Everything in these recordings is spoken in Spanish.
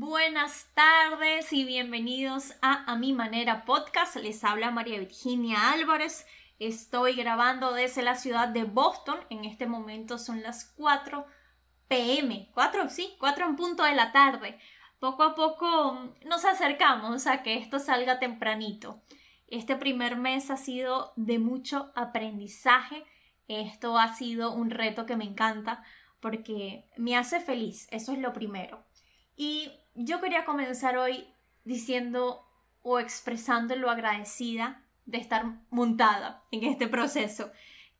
Buenas tardes y bienvenidos a A Mi Manera Podcast. Les habla María Virginia Álvarez. Estoy grabando desde la ciudad de Boston. En este momento son las 4 pm. 4, sí, 4 en punto de la tarde. Poco a poco nos acercamos a que esto salga tempranito. Este primer mes ha sido de mucho aprendizaje. Esto ha sido un reto que me encanta porque me hace feliz. Eso es lo primero. Y yo quería comenzar hoy diciendo o expresando lo agradecida de estar montada en este proceso,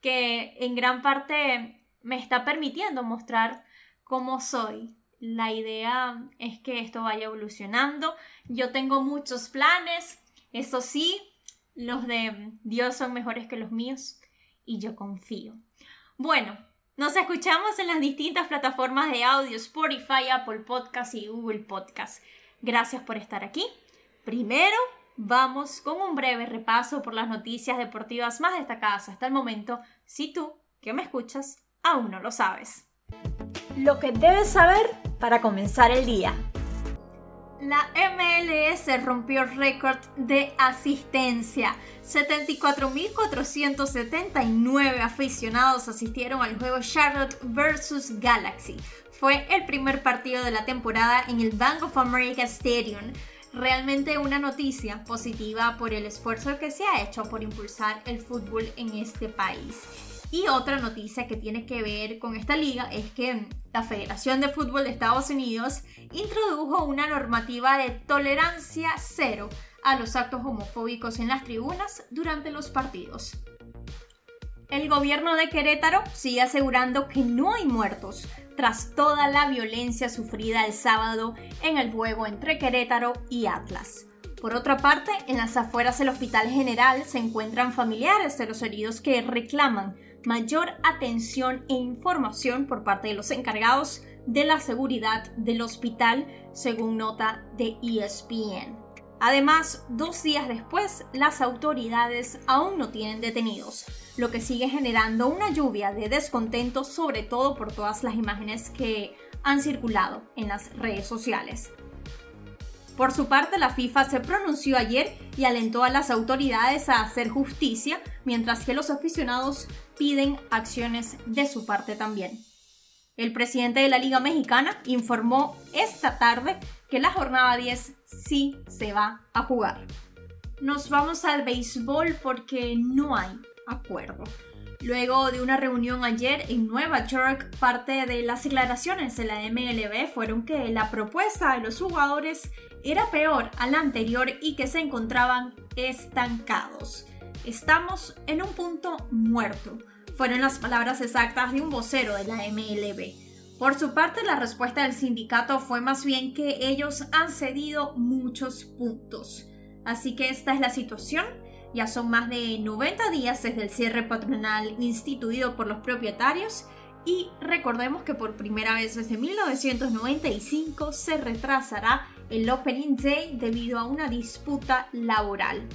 que en gran parte me está permitiendo mostrar cómo soy. La idea es que esto vaya evolucionando. Yo tengo muchos planes, eso sí, los de Dios son mejores que los míos y yo confío. Bueno, nos escuchamos en las distintas plataformas de audio, Spotify, Apple Podcast y Google Podcast. Gracias por estar aquí. Primero, vamos con un breve repaso por las noticias deportivas más destacadas hasta el momento, si tú, que me escuchas, aún no lo sabes. Lo que debes saber para comenzar el día. La MLS rompió récord de asistencia. 74.479 aficionados asistieron al juego Charlotte vs Galaxy. Fue el primer partido de la temporada en el Bank of America Stadium. Realmente una noticia positiva por el esfuerzo que se ha hecho por impulsar el fútbol en este país. Y otra noticia que tiene que ver con esta liga es que la Federación de Fútbol de Estados Unidos introdujo una normativa de tolerancia cero a los actos homofóbicos en las tribunas durante los partidos. El gobierno de Querétaro sigue asegurando que no hay muertos tras toda la violencia sufrida el sábado en el juego entre Querétaro y Atlas. Por otra parte, en las afueras del Hospital General se encuentran familiares de los heridos que reclaman mayor atención e información por parte de los encargados de la seguridad del hospital, según nota de ESPN. Además, dos días después, las autoridades aún no tienen detenidos, lo que sigue generando una lluvia de descontento, sobre todo por todas las imágenes que han circulado en las redes sociales. Por su parte, la FIFA se pronunció ayer y alentó a las autoridades a hacer justicia, mientras que los aficionados piden acciones de su parte también. El presidente de la Liga Mexicana informó esta tarde que la jornada 10 sí se va a jugar. Nos vamos al béisbol porque no hay acuerdo. Luego de una reunión ayer en Nueva York, parte de las declaraciones de la MLB fueron que la propuesta de los jugadores era peor a la anterior y que se encontraban estancados. Estamos en un punto muerto, fueron las palabras exactas de un vocero de la MLB. Por su parte, la respuesta del sindicato fue más bien que ellos han cedido muchos puntos. Así que esta es la situación ya son más de 90 días desde el cierre patronal instituido por los propietarios y recordemos que por primera vez desde 1995 se retrasará el Opening Day debido a una disputa laboral.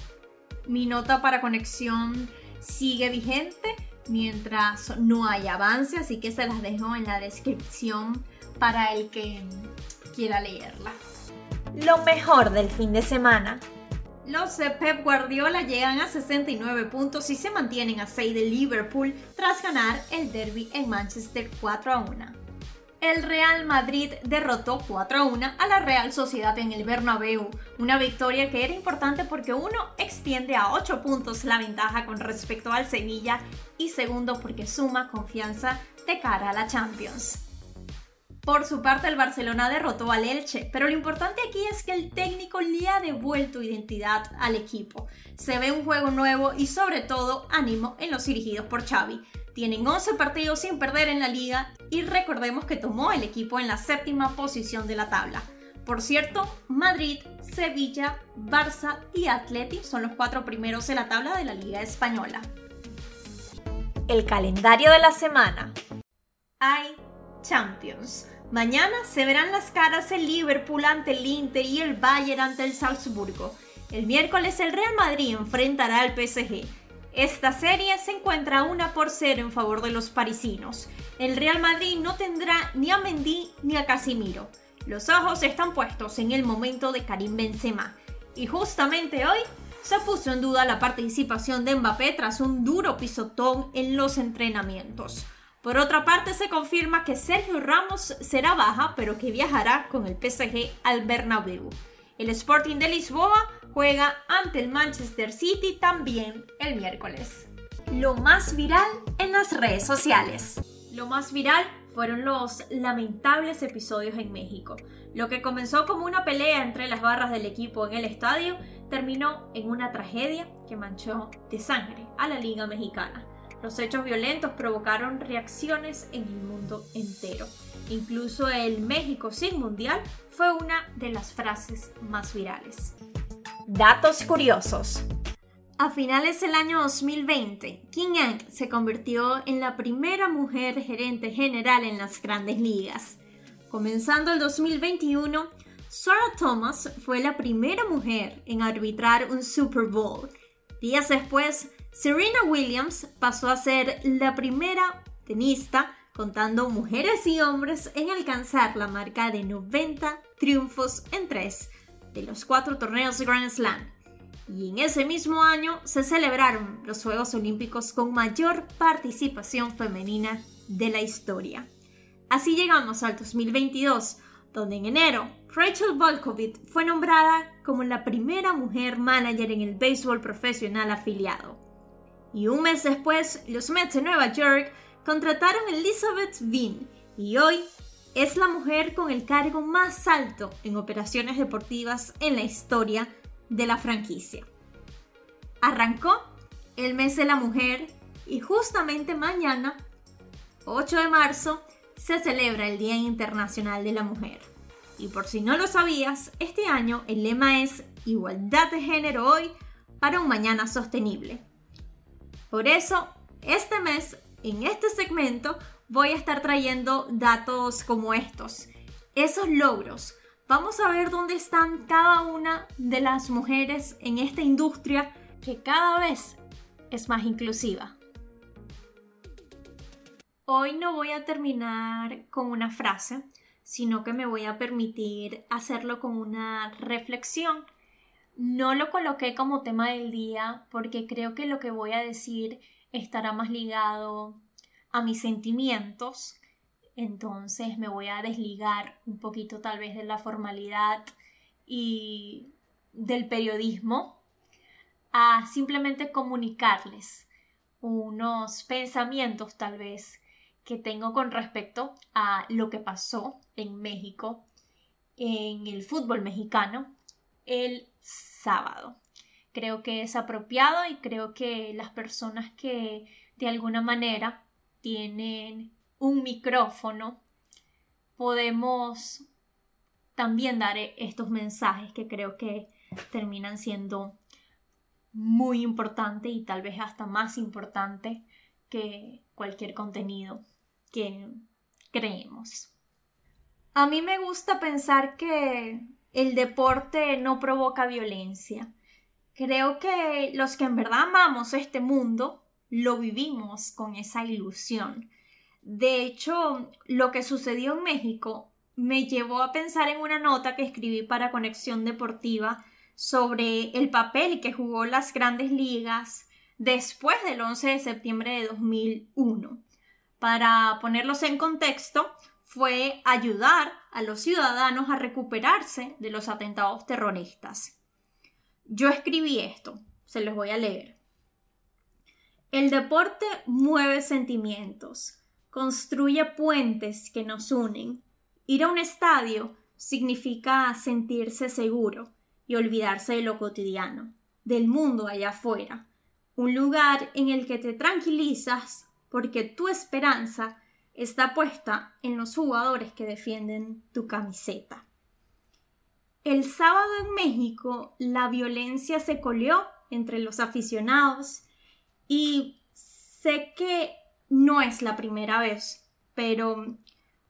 Mi nota para conexión sigue vigente mientras no hay avance, así que se las dejo en la descripción para el que quiera leerla. Lo mejor del fin de semana. Los de Pep Guardiola llegan a 69 puntos y se mantienen a 6 de Liverpool tras ganar el derby en Manchester 4 a 1. El Real Madrid derrotó 4 a 1 a la Real Sociedad en el Bernabéu, una victoria que era importante porque uno extiende a 8 puntos la ventaja con respecto al Sevilla y segundo porque suma confianza de cara a la Champions. Por su parte, el Barcelona derrotó al Elche, pero lo importante aquí es que el técnico le ha devuelto identidad al equipo. Se ve un juego nuevo y sobre todo ánimo en los dirigidos por Xavi. Tienen 11 partidos sin perder en la liga y recordemos que tomó el equipo en la séptima posición de la tabla. Por cierto, Madrid, Sevilla, Barça y Atleti son los cuatro primeros en la tabla de la Liga Española. El calendario de la semana. Hay Champions. Mañana se verán las caras el Liverpool ante el Inter y el Bayern ante el Salzburgo. El miércoles el Real Madrid enfrentará al PSG. Esta serie se encuentra una por cero en favor de los parisinos. El Real Madrid no tendrá ni a Mendy ni a Casimiro. Los ojos están puestos en el momento de Karim Benzema. Y justamente hoy se puso en duda la participación de Mbappé tras un duro pisotón en los entrenamientos. Por otra parte, se confirma que Sergio Ramos será baja, pero que viajará con el PSG al Bernabéu. El Sporting de Lisboa juega ante el Manchester City también el miércoles. Lo más viral en las redes sociales. Lo más viral fueron los lamentables episodios en México. Lo que comenzó como una pelea entre las barras del equipo en el estadio terminó en una tragedia que manchó de sangre a la Liga Mexicana. Los hechos violentos provocaron reacciones en el mundo entero. Incluso el México sin mundial fue una de las frases más virales. Datos curiosos. A finales del año 2020, King Yang se convirtió en la primera mujer gerente general en las grandes ligas. Comenzando el 2021, Sarah Thomas fue la primera mujer en arbitrar un Super Bowl. Días después, Serena Williams pasó a ser la primera tenista contando mujeres y hombres en alcanzar la marca de 90 triunfos en tres de los cuatro torneos Grand Slam. Y en ese mismo año se celebraron los Juegos Olímpicos con mayor participación femenina de la historia. Así llegamos al 2022, donde en enero Rachel Volkovich fue nombrada como la primera mujer manager en el béisbol profesional afiliado. Y un mes después, los Mets de Nueva York contrataron a Elizabeth Bean y hoy es la mujer con el cargo más alto en operaciones deportivas en la historia de la franquicia. Arrancó el mes de la mujer y justamente mañana, 8 de marzo, se celebra el Día Internacional de la Mujer. Y por si no lo sabías, este año el lema es Igualdad de género hoy para un mañana sostenible. Por eso, este mes, en este segmento, voy a estar trayendo datos como estos, esos logros. Vamos a ver dónde están cada una de las mujeres en esta industria que cada vez es más inclusiva. Hoy no voy a terminar con una frase, sino que me voy a permitir hacerlo con una reflexión no lo coloqué como tema del día porque creo que lo que voy a decir estará más ligado a mis sentimientos. Entonces me voy a desligar un poquito tal vez de la formalidad y del periodismo a simplemente comunicarles unos pensamientos tal vez que tengo con respecto a lo que pasó en México en el fútbol mexicano el sábado. Creo que es apropiado y creo que las personas que de alguna manera tienen un micrófono podemos también dar estos mensajes que creo que terminan siendo muy importantes y tal vez hasta más importantes que cualquier contenido que creemos. A mí me gusta pensar que el deporte no provoca violencia. Creo que los que en verdad amamos este mundo lo vivimos con esa ilusión. De hecho, lo que sucedió en México me llevó a pensar en una nota que escribí para Conexión Deportiva sobre el papel que jugó las grandes ligas después del 11 de septiembre de 2001. Para ponerlos en contexto, fue ayudar a los ciudadanos a recuperarse de los atentados terroristas. Yo escribí esto, se los voy a leer. El deporte mueve sentimientos, construye puentes que nos unen. Ir a un estadio significa sentirse seguro y olvidarse de lo cotidiano, del mundo allá afuera, un lugar en el que te tranquilizas porque tu esperanza está puesta en los jugadores que defienden tu camiseta. El sábado en México la violencia se coleó entre los aficionados y sé que no es la primera vez, pero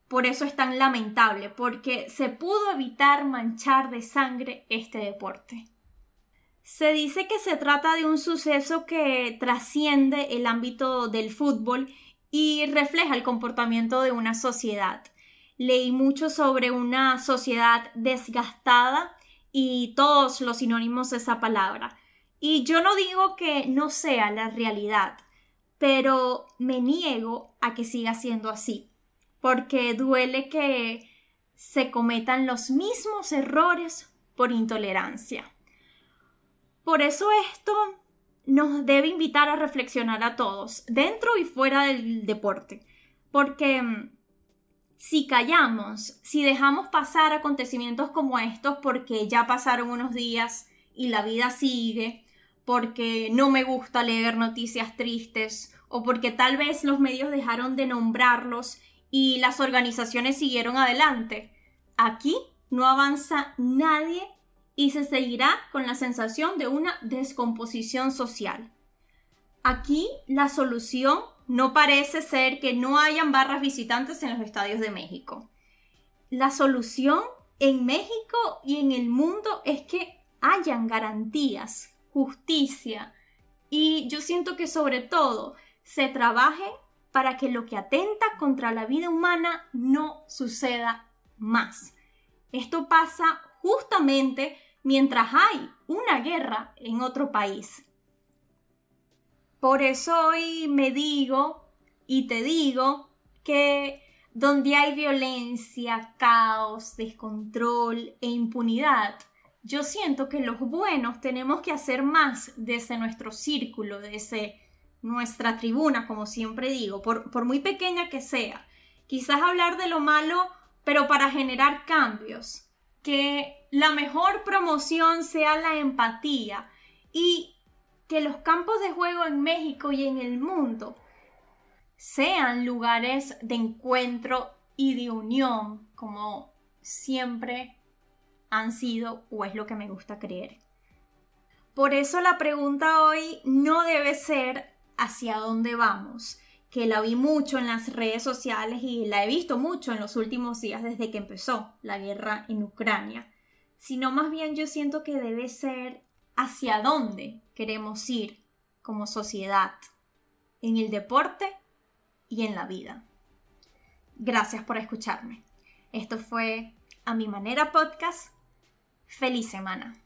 por eso es tan lamentable, porque se pudo evitar manchar de sangre este deporte. Se dice que se trata de un suceso que trasciende el ámbito del fútbol y refleja el comportamiento de una sociedad. Leí mucho sobre una sociedad desgastada y todos los sinónimos de esa palabra. Y yo no digo que no sea la realidad, pero me niego a que siga siendo así, porque duele que se cometan los mismos errores por intolerancia. Por eso esto nos debe invitar a reflexionar a todos, dentro y fuera del deporte, porque mm, si callamos, si dejamos pasar acontecimientos como estos porque ya pasaron unos días y la vida sigue, porque no me gusta leer noticias tristes o porque tal vez los medios dejaron de nombrarlos y las organizaciones siguieron adelante, aquí no avanza nadie y se seguirá con la sensación de una descomposición social. Aquí la solución no parece ser que no hayan barras visitantes en los estadios de México. La solución en México y en el mundo es que hayan garantías, justicia y yo siento que sobre todo se trabaje para que lo que atenta contra la vida humana no suceda más. Esto pasa justamente mientras hay una guerra en otro país. Por eso hoy me digo y te digo que donde hay violencia, caos, descontrol e impunidad, yo siento que los buenos tenemos que hacer más desde nuestro círculo, desde nuestra tribuna, como siempre digo, por, muy pequeña que sea. Quizás hablar de lo malo, pero para generar cambios. Que la mejor promoción sea la empatía y que los campos de juego en México y en el mundo sean lugares de encuentro y de unión como siempre han sido o es lo que me gusta creer. Por eso la pregunta hoy no debe ser hacia dónde vamos, que la vi mucho en las redes sociales y la he visto mucho en los últimos días desde que empezó la guerra en Ucrania sino más bien yo siento que debe ser hacia dónde queremos ir como sociedad, en el deporte y en la vida. Gracias por escucharme. Esto fue A Mi Manera Podcast. Feliz semana.